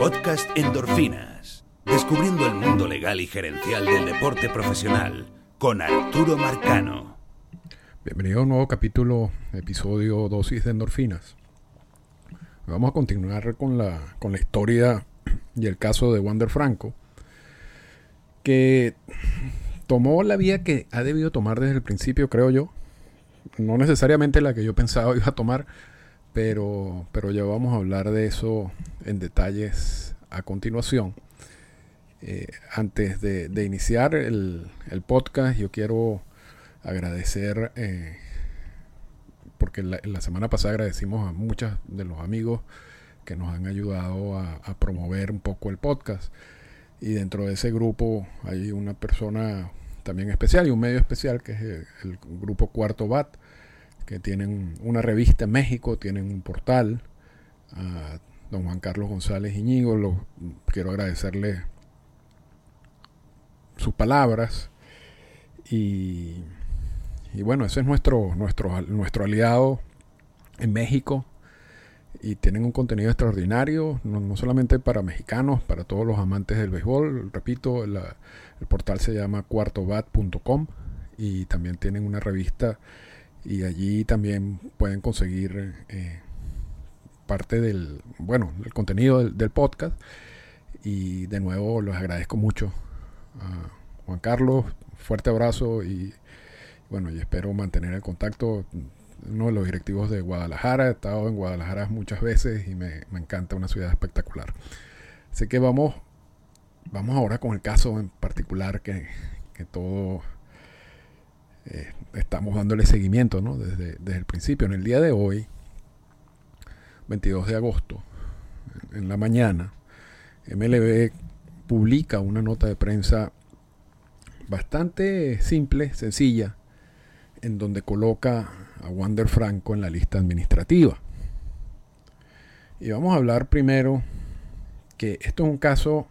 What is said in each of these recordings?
Podcast Endorfinas. Descubriendo el mundo legal y gerencial del deporte profesional con Arturo Marcano. Bienvenido a un nuevo capítulo, episodio Dosis de Endorfinas. Vamos a continuar con la, con la historia y el caso de Wander Franco, que tomó la vía que ha debido tomar desde el principio, creo yo. No necesariamente la que yo pensaba iba a tomar, pero, pero ya vamos a hablar de eso en detalles a continuación. Eh, antes de, iniciar el, podcast, yo quiero agradecer, eh, porque la, la, semana pasada agradecimos a muchos de los amigos que nos han ayudado a, promover un poco el podcast. Y dentro de ese grupo hay una persona también especial y un medio especial que es el grupo Cuarto Bat que tienen una revista en México, tienen un portal. Don Juan Carlos González Iñigo, lo, quiero agradecerle sus palabras. Y, bueno, ese es nuestro, nuestro, nuestro aliado en México. Y tienen un contenido extraordinario, no, solamente para mexicanos, para todos los amantes del béisbol. Repito, el portal se llama cuartobat.com y también tienen una revista y allí también pueden conseguir eh, parte del, bueno, el contenido del, podcast. Y de nuevo les agradezco mucho a Juan Carlos, fuerte abrazo y bueno, y espero mantener el contacto. Uno de los directivos de Guadalajara, he estado en Guadalajara muchas veces y me, encanta una ciudad espectacular. Así que vamos, vamos ahora con el caso en particular que, que todo eh, estamos dándole seguimiento desde, el principio. En el día de hoy, 22 de agosto, en la mañana, MLB publica una nota de prensa bastante simple, sencilla, en donde coloca a Wander Franco en la lista administrativa. Y vamos a hablar primero que esto es un caso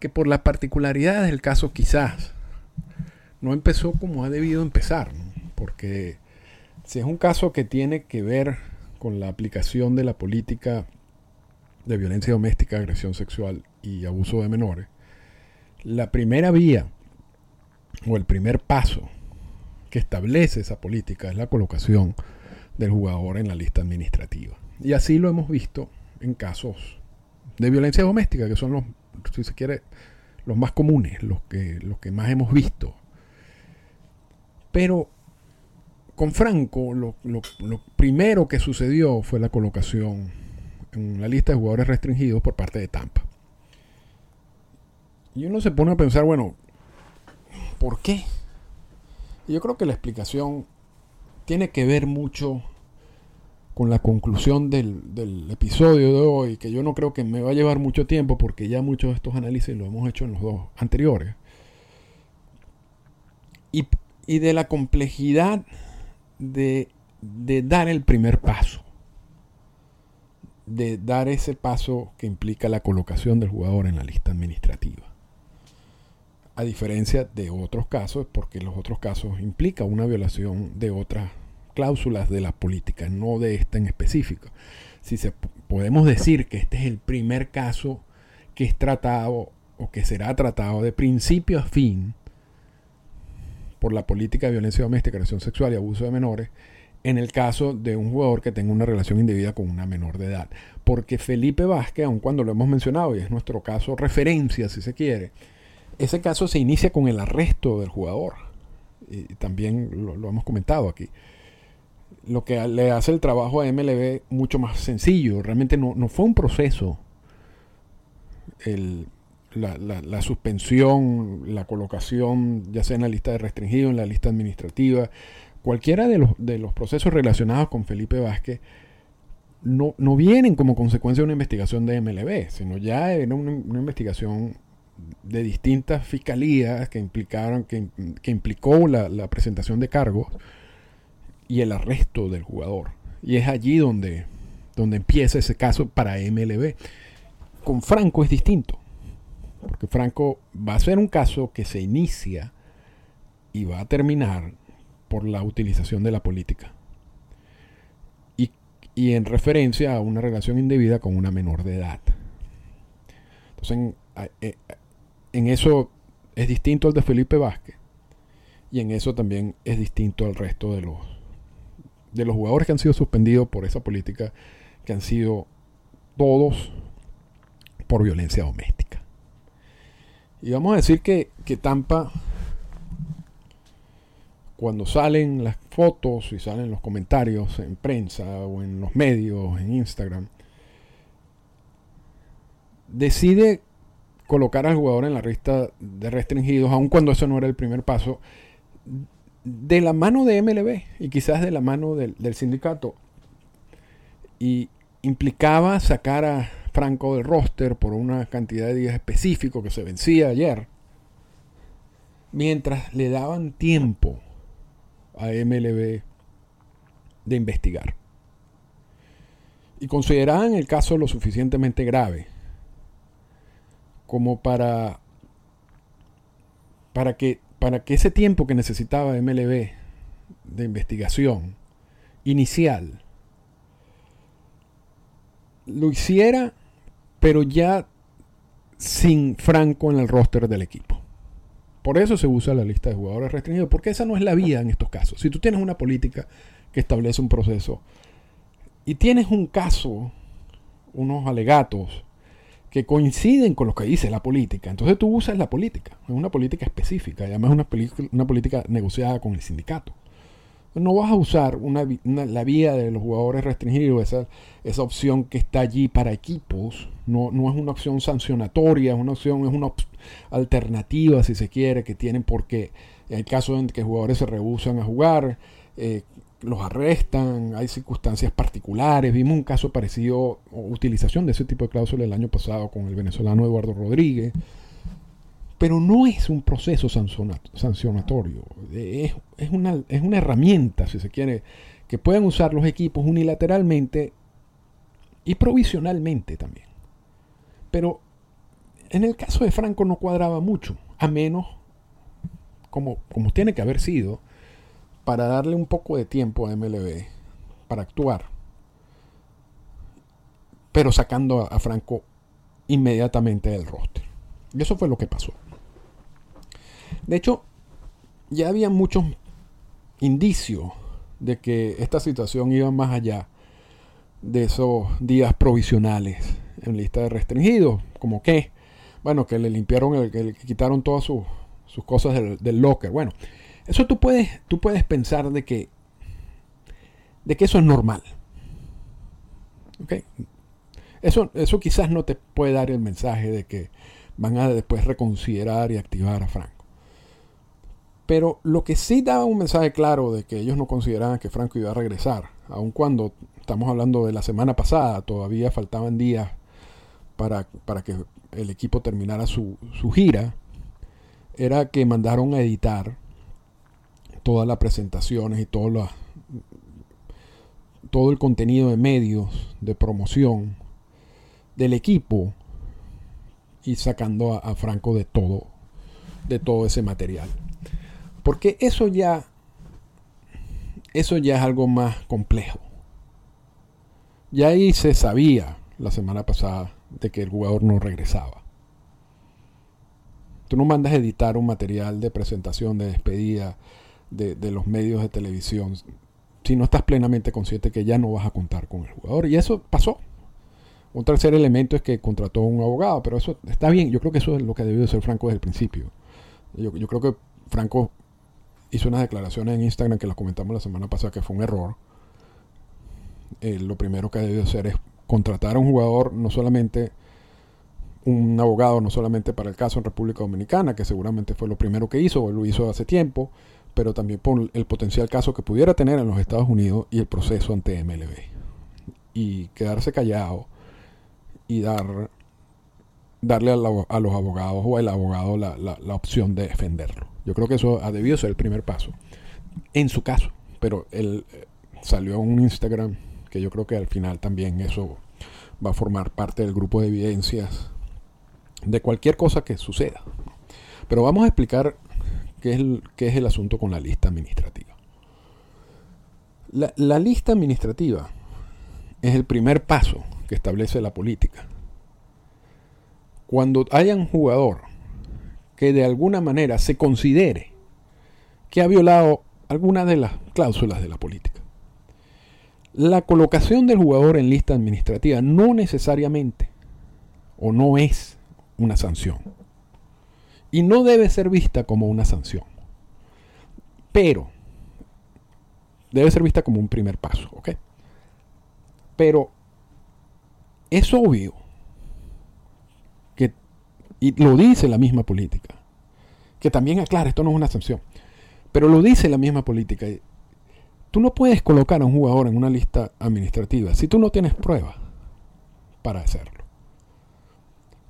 que por la particularidad del caso quizás no empezó como ha debido empezar, porque si es un caso que tiene que ver con la aplicación de la política de violencia doméstica, agresión sexual y abuso de menores, la primera vía o el primer paso que establece esa política es la colocación del jugador en la lista administrativa. Y así lo hemos visto en casos de violencia doméstica, que son los, si se quiere, los más comunes, los que, los que más hemos visto pero con Franco lo, primero que sucedió fue la colocación en la lista de jugadores restringidos por parte de Tampa. Y uno se pone a pensar, bueno, ¿por qué? Y yo creo que la explicación tiene que ver mucho con la conclusión del, del, episodio de hoy, que yo no creo que me va a llevar mucho tiempo porque ya muchos de estos análisis los hemos hecho en los dos anteriores. Y y de la complejidad de, dar el primer paso. De dar ese paso que implica la colocación del jugador en la lista administrativa. A diferencia de otros casos, porque los otros casos implica una violación de otras cláusulas de la política, no de esta en específico. Si se, podemos decir que este es el primer caso que es tratado o que será tratado de principio a fin por la política de violencia doméstica, agresión sexual y abuso de menores en el caso de un jugador que tenga una relación indebida con una menor de edad. Porque Felipe Vázquez, aun cuando lo hemos mencionado y es nuestro caso referencia, si se quiere, ese caso se inicia con el arresto del jugador. Y también lo, hemos comentado aquí. Lo que le hace el trabajo a MLB mucho más sencillo. Realmente no, no fue un proceso. El, la, suspensión, la colocación, ya sea en la lista de restringido, en la lista administrativa, cualquiera de los, de los procesos relacionados con Felipe Vázquez, no, no, vienen como consecuencia de una investigación de MLB, sino ya era una, investigación de distintas fiscalías que implicaron, que, implicó la, la, presentación de cargos y el arresto del jugador. Y es allí donde, donde empieza ese caso para MLB. Con Franco es distinto. Porque Franco va a ser un caso que se inicia y va a terminar por la utilización de la política. Y, en referencia a una relación indebida con una menor de edad. Entonces, en, en eso es distinto al de Felipe Vázquez. Y en eso también es distinto al resto de los, de los jugadores que han sido suspendidos por esa política, que han sido todos por violencia doméstica. Y vamos a decir que, que Tampa, cuando salen las fotos y salen los comentarios en prensa o en los medios, en Instagram, decide colocar al jugador en la lista de restringidos, aun cuando eso no era el primer paso, de la mano de MLB y quizás de la mano del, sindicato. Y implicaba sacar a Franco del roster por una cantidad de días específico que se vencía ayer, mientras le daban tiempo a MLB de investigar. Y consideraban el caso lo suficientemente grave como para, para que para que ese tiempo que necesitaba MLB de investigación inicial lo hiciera, pero ya sin Franco en el roster del equipo. Por eso se usa la lista de jugadores restringidos, porque esa no es la vía en estos casos. Si tú tienes una política que establece un proceso y tienes un caso, unos alegatos que coinciden con lo que dice la política. Entonces tú usas la política, es una política específica, además una, una política negociada con el sindicato. No vas a usar una, la vía de los jugadores restringidos, esa, esa opción que está allí para equipos, no, no es una opción sancionatoria, es una opción, es una alternativa, si se quiere, que tienen porque en el caso en que jugadores se rehusan a jugar, eh, los arrestan, hay circunstancias particulares. Vimos un caso parecido, utilización de ese tipo de cláusula el año pasado con el venezolano Eduardo Rodríguez. Pero no es un proceso sancionatorio, es, una, es una herramienta, si se quiere, que pueden usar los equipos unilateralmente y provisionalmente también. Pero en el caso de Franco no cuadraba mucho, a menos, como, como tiene que haber sido, para darle un poco de tiempo a MLB para actuar, pero sacando a, Franco inmediatamente del roster. Y eso fue lo que pasó. De hecho, ya había muchos indicios de que esta situación iba más allá de esos días provisionales en lista de restringidos, como que, bueno, que le limpiaron, el, que le quitaron todas sus, cosas del, del locker. Bueno, eso tú puedes, tú puedes pensar de que, de que eso es normal. Eso, eso quizás no te puede dar el mensaje de que van a después reconsiderar y activar a Franco. Pero lo que sí daba un mensaje claro de que ellos no consideraban que Franco iba a regresar, aun cuando estamos hablando de la semana pasada, todavía faltaban días para, para que el equipo terminara su, su gira, era que mandaron a editar todas las presentaciones y todo, todo el contenido de medios, de promoción del equipo y sacando a, Franco de todo, de todo ese material. Porque eso ya, eso ya es algo más complejo. Ya ahí se sabía la semana pasada de que el jugador no regresaba. Tú no mandas a editar un material de presentación, de despedida, de, los medios de televisión si no estás plenamente consciente que ya no vas a contar con el jugador. Y eso pasó. Un tercer elemento es que contrató a un abogado, pero eso está bien. Yo creo que eso es lo que debió de ser Franco desde el principio. Yo, creo que Franco hizo unas declaraciones en Instagram que las comentamos la semana pasada que fue un error. Eh, lo primero que debió hacer es contratar a un jugador, no solamente un abogado, no solamente para el caso en República Dominicana, que seguramente fue lo primero que hizo, o lo hizo hace tiempo, pero también por el potencial caso que pudiera tener en los Estados Unidos y el proceso ante MLB. Y quedarse callado y dar darle a, los abogados o al abogado la, la, opción de defenderlo. Yo creo que eso ha debido ser el primer paso. En su caso, pero él eh, salió en un Instagram que yo creo que al final también eso va a formar parte del grupo de evidencias de cualquier cosa que suceda. Pero vamos a explicar ¿Qué es el, es el asunto con la lista administrativa? La lista administrativa es el primer paso que establece la política. cuando haya un jugador que de alguna manera se considere que ha violado alguna de las cláusulas de la política. La colocación del jugador en lista administrativa no necesariamente o no es una sanción. Y no debe ser vista como una sanción. Pero debe ser vista como un primer paso. Pero es obvio y lo dice la misma política, que también aclara, esto no es una sanción, pero lo dice la misma política. Tú no puedes colocar a un jugador en una lista administrativa si tú no tienes pruebas para hacerlo.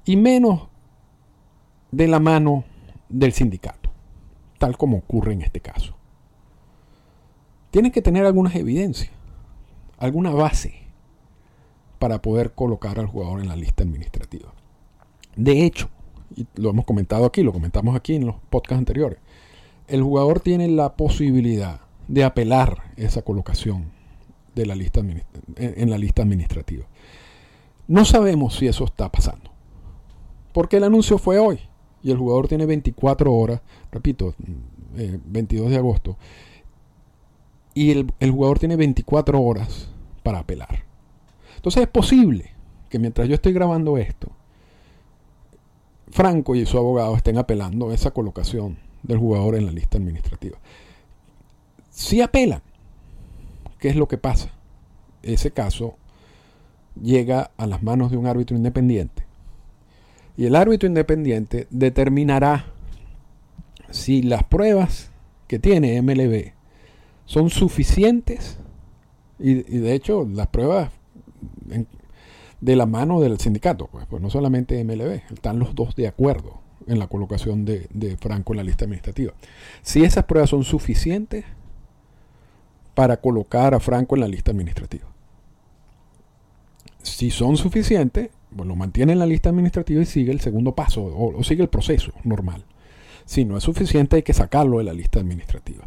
Y menos de la mano del sindicato, tal como ocurre en este caso. Tienes que tener algunas evidencias, alguna base para poder colocar al jugador en la lista administrativa. De hecho, y lo hemos comentado aquí, lo comentamos aquí en los podcasts anteriores, el jugador tiene la posibilidad de apelar esa colocación de la lista en la lista administrativa. No sabemos si eso está pasando, porque el anuncio fue hoy y el jugador tiene 24 horas, repito, 22 eh, de agosto, y el, el jugador tiene 24 horas para apelar. Entonces es posible que mientras yo estoy grabando esto, Franco y su abogado estén apelando esa colocación del jugador en la lista administrativa. Si apelan, ¿qué es lo que pasa? Ese caso llega a las manos de un árbitro independiente. Y el árbitro independiente determinará si las pruebas que tiene MLB son suficientes, y, de hecho las pruebas de la mano del sindicato, pues, pues, no solamente MLB, están los dos de acuerdo en la colocación de, de Franco en la lista administrativa. Si esas pruebas son suficientes para colocar a Franco en la lista administrativa. Si son suficientes, bueno, lo mantiene en la lista administrativa y sigue el segundo paso o, sigue el proceso normal. Si no es suficiente, hay que sacarlo de la lista administrativa.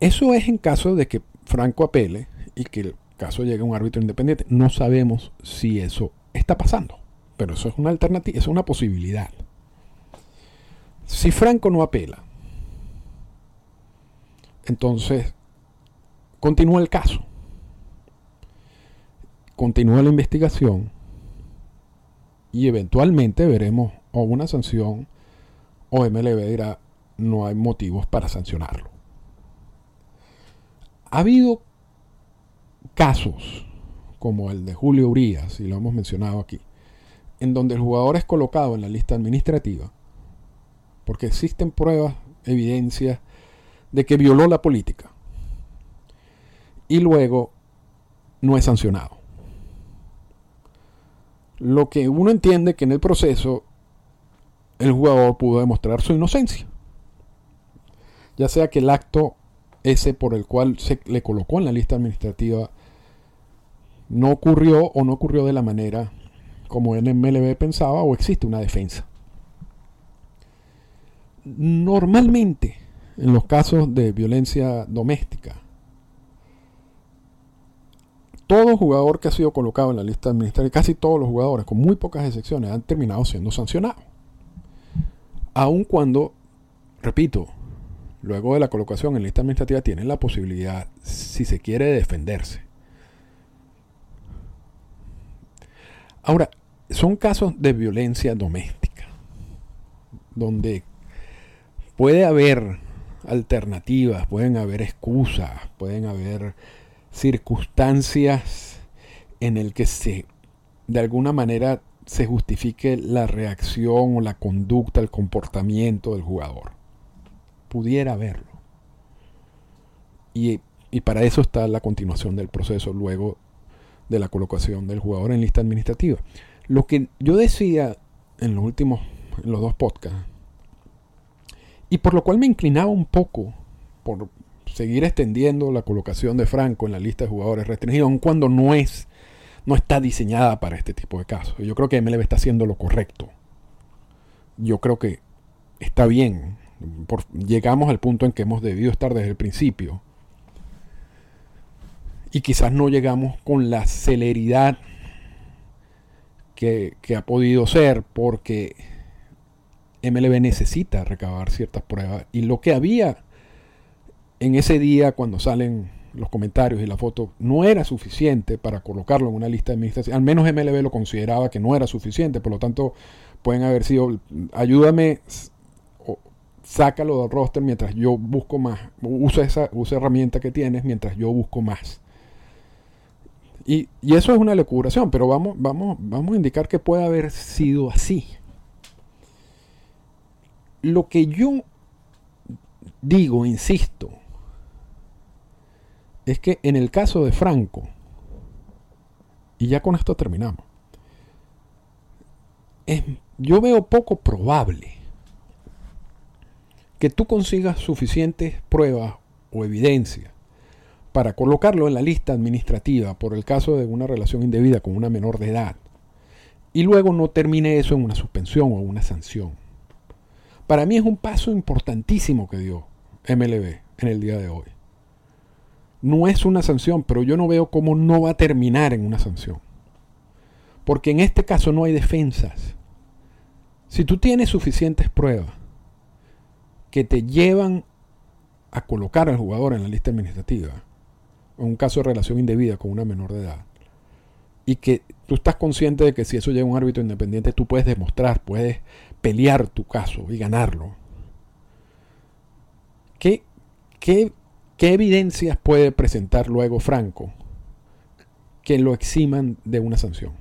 Eso es en caso de que Franco apele y que caso llegue un árbitro independiente. No sabemos si eso está pasando, pero eso es una alternativa, es una posibilidad. Si Franco no apela, entonces continúa el caso, continúa la investigación y eventualmente veremos o una sanción o MLB dirá no hay motivos para sancionarlo. Ha habido casos como el de Julio Urias, y lo hemos mencionado aquí, en donde el jugador es colocado en la lista administrativa, porque existen pruebas, evidencias de que violó la política, y luego no es sancionado. Lo que uno entiende que en el proceso el jugador pudo demostrar su inocencia, ya sea que el acto ese por el cual se le colocó en la lista administrativa no ocurrió o no ocurrió de la manera como MLB pensaba o existe una defensa. Normalmente, en los casos de violencia doméstica, todo jugador que ha sido colocado en la lista administrativa, casi todos los jugadores, con muy pocas excepciones, han terminado siendo sancionados. Aun cuando, repito, luego de la colocación en lista administrativa tienen la posibilidad, si se quiere, defenderse. Ahora, son casos de violencia doméstica, donde puede haber alternativas, pueden haber excusas, pueden haber circunstancias en el que se, de alguna manera, se justifique la reacción o la conducta, el comportamiento del jugador pudiera verlo. Y, para eso está la continuación del proceso luego de la colocación del jugador en lista administrativa. Lo que yo decía en los últimos, en los dos podcasts, y por lo cual me inclinaba un poco por seguir extendiendo la colocación de Franco en la lista de jugadores restringidos, aun cuando no es, no está diseñada para este tipo de casos. Yo creo que MLB está haciendo lo correcto. Yo creo que está bien llegamos al punto en que hemos debido estar desde el principio. Y quizás no llegamos con la celeridad que, ha podido ser porque MLB necesita recabar ciertas pruebas y lo que había en ese día cuando salen los comentarios y la foto no era suficiente para colocarlo en una lista de administración. Al menos MLB lo consideraba que no era suficiente, por lo tanto pueden haber sido, ayúdame, sácalo del roster mientras yo busco más, usa esa, usa herramienta que tienes mientras yo busco más. Y, eso es una lecuración, pero vamos, vamos, vamos a indicar que puede haber sido así. Lo que yo digo, insisto, es que en el caso de Franco, y ya con esto terminamos, yo veo poco probable que tú consigas suficientes pruebas o evidencia para colocarlo en la lista administrativa por el caso de una relación indebida con una menor de edad y luego no termine eso en una suspensión o una sanción. Para mí es un paso importantísimo que dio MLB en el día de hoy no es una sanción, pero yo no veo cómo no va a terminar en una sanción. Porque en este caso no hay defensas. Si tú tienes suficientes pruebas que te llevan a colocar al jugador en la lista administrativa, un caso de relación indebida con una menor de edad, y que tú estás consciente de que si eso llega a un árbitro independiente, tú puedes demostrar, puedes pelear tu caso y ganarlo. ¿Qué, qué ¿Qué evidencias puede presentar luego Franco que lo eximan de una sanción?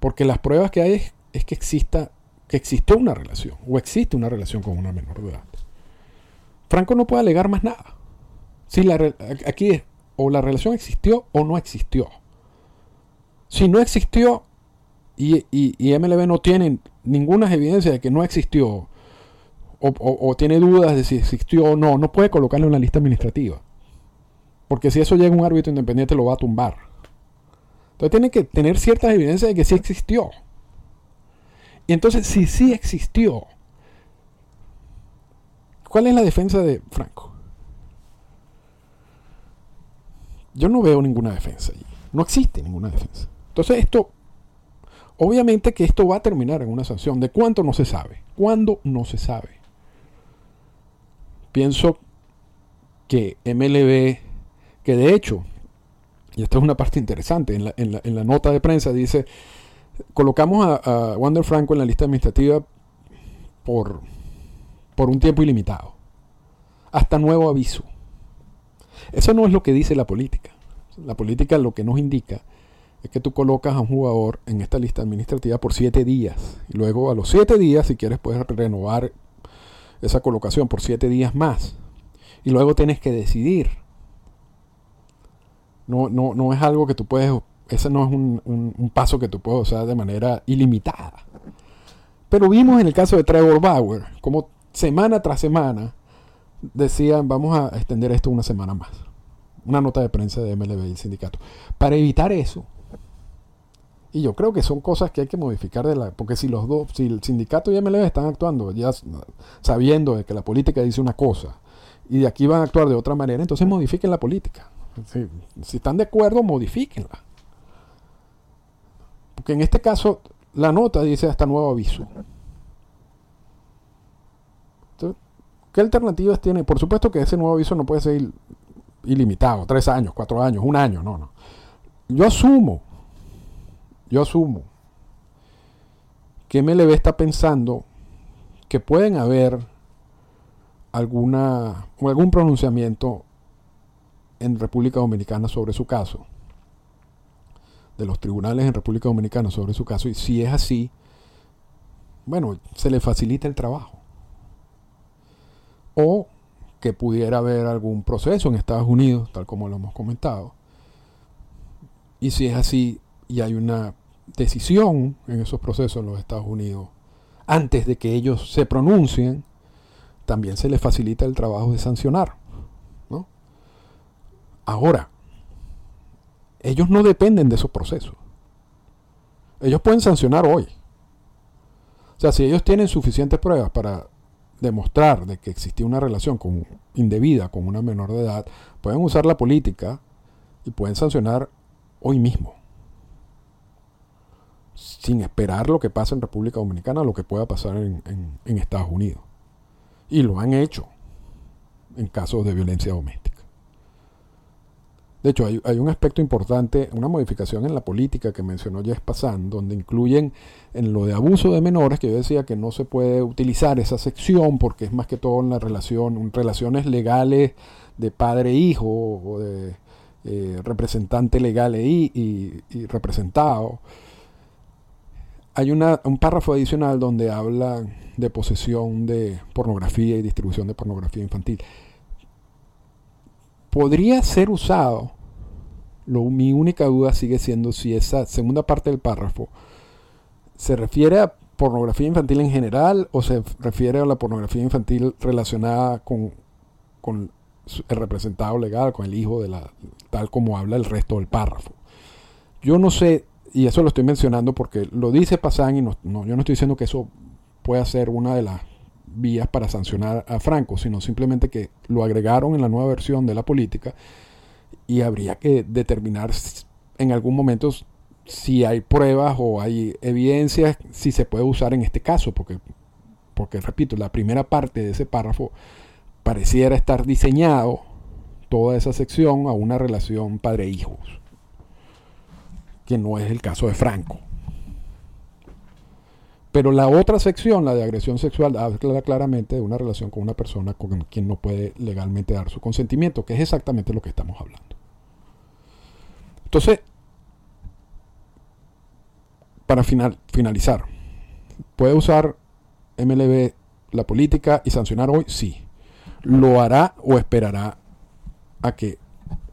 Porque las pruebas que hay es, que exista que existió una relación o existe una relación con una menor de edad. Franco no puede alegar más nada. Si la, aquí es o la relación existió o no existió. Si no existió y, y MLB no tiene ninguna evidencia de que no existió o, tiene dudas de si existió o no, no puede colocarlo en la lista administrativa. Porque si eso llega un árbitro independiente lo va a tumbar. Entonces tiene que tener ciertas evidencias de que sí existió. Y entonces, si sí existió, ¿cuál es la defensa de Franco? Yo no veo ninguna defensa allí. No existe ninguna defensa. Entonces esto, obviamente que esto va a terminar en una sanción. ¿De cuánto no se sabe? ¿Cuándo no se sabe? pienso que MLB, que de hecho, y esta es una parte interesante, en la, nota de prensa dice, colocamos a, Wander Franco en la lista administrativa por, por un tiempo ilimitado, hasta nuevo aviso. Eso no es lo que dice la política. La política lo que nos indica es que tú colocas a un jugador en esta lista administrativa por siete días. Y luego a los siete días, si quieres, puedes renovar esa colocación por siete días más. Y luego tienes que decidir. No, no, no es algo que tú puedes, ese no es un, paso que tú puedes usar de manera ilimitada. Pero vimos en el caso de Trevor Bauer, como semana tras semana decían, vamos a extender esto una semana más. Una nota de prensa de MLB y el sindicato. Para evitar eso, y yo creo que son cosas que hay que modificar de la, porque si los dos, si el sindicato y MLB están actuando ya sabiendo de que la política dice una cosa y de aquí van a actuar de otra manera, entonces modifiquen la política. Si, están de acuerdo, modifíquenla. Porque en este caso la nota dice hasta nuevo aviso. ¿Qué alternativas tiene? Por supuesto que ese nuevo aviso no puede ser ilimitado, tres años, cuatro años, un año, no, no. Yo asumo yo asumo que MLB está pensando que pueden haber alguna o algún pronunciamiento en República Dominicana sobre su caso, de los tribunales en República Dominicana sobre su caso, y si es así, bueno, se le facilita el trabajo. O que pudiera haber algún proceso en Estados Unidos, tal como lo hemos comentado. Y si es así y hay una decisión en esos procesos en los Estados Unidos, antes de que ellos se pronuncien, también se les facilita el trabajo de sancionar. ¿no? Ahora, ellos no dependen de esos procesos. Ellos pueden sancionar hoy. O sea, si ellos tienen suficientes pruebas para demostrar de que existía una relación con, indebida con una menor de edad, pueden usar la política y pueden sancionar hoy mismo. sin esperar lo que pasa en República Dominicana, lo que pueda pasar en, en Estados Unidos. Y lo han hecho en casos de violencia doméstica. De hecho, hay, un aspecto importante, una modificación en la política que mencionó Jess Passan, donde incluyen en lo de abuso de menores, que yo decía que no se puede utilizar esa sección porque es más que todo en la relación, relaciones legales de padre-hijo o de eh, representante legal y, representado. Hay un párrafo adicional donde habla de posesión de pornografía y distribución de pornografía infantil podría ser usado. Lo, mi única duda sigue siendo si esa segunda parte del párrafo se refiere a pornografía infantil en general o se refiere a la pornografía infantil relacionada con, con el representado legal, con el hijo de la tal como habla el resto del párrafo. Yo no sé, y eso lo estoy mencionando porque lo dice Pasan y no, yo no estoy diciendo que eso pueda ser una de las vías para sancionar a Franco, sino simplemente que lo agregaron en la nueva versión de la política y habría que determinar en algún momento si hay pruebas o hay evidencias, si se puede usar en este caso, porque, porque repito, la primera parte de ese párrafo pareciera estar diseñado toda esa sección a una relación padre-hijos, que no es el caso de Franco. Pero la otra sección, la de agresión sexual, habla claramente de una relación con una persona con quien no puede legalmente dar su consentimiento, que es exactamente lo que estamos hablando. Entonces, para finalizar, ¿puede usar MLB la política y sancionar hoy? Sí. ¿Lo hará o esperará a que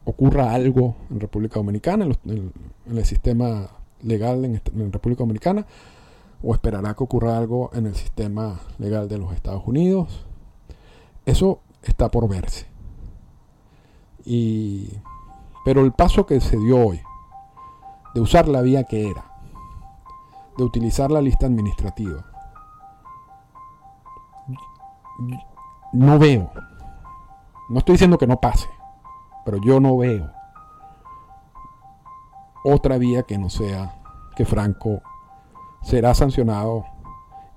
ocurra algo en República Dominicana, en, el sistema legal en República Dominicana? O esperará que ocurra algo en el sistema legal de los Estados Unidos. Eso está por verse. Y, pero el paso que se dio hoy, de usar la vía que era, de utilizar la lista administrativa, no veo, no estoy diciendo que no pase, pero yo no veo otra vía que no sea que Franco será sancionado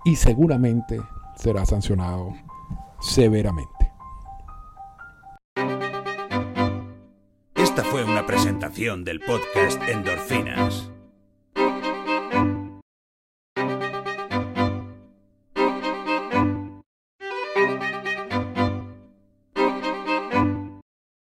y seguramente será sancionado severamente. Esta fue una presentación del podcast Endorfinas.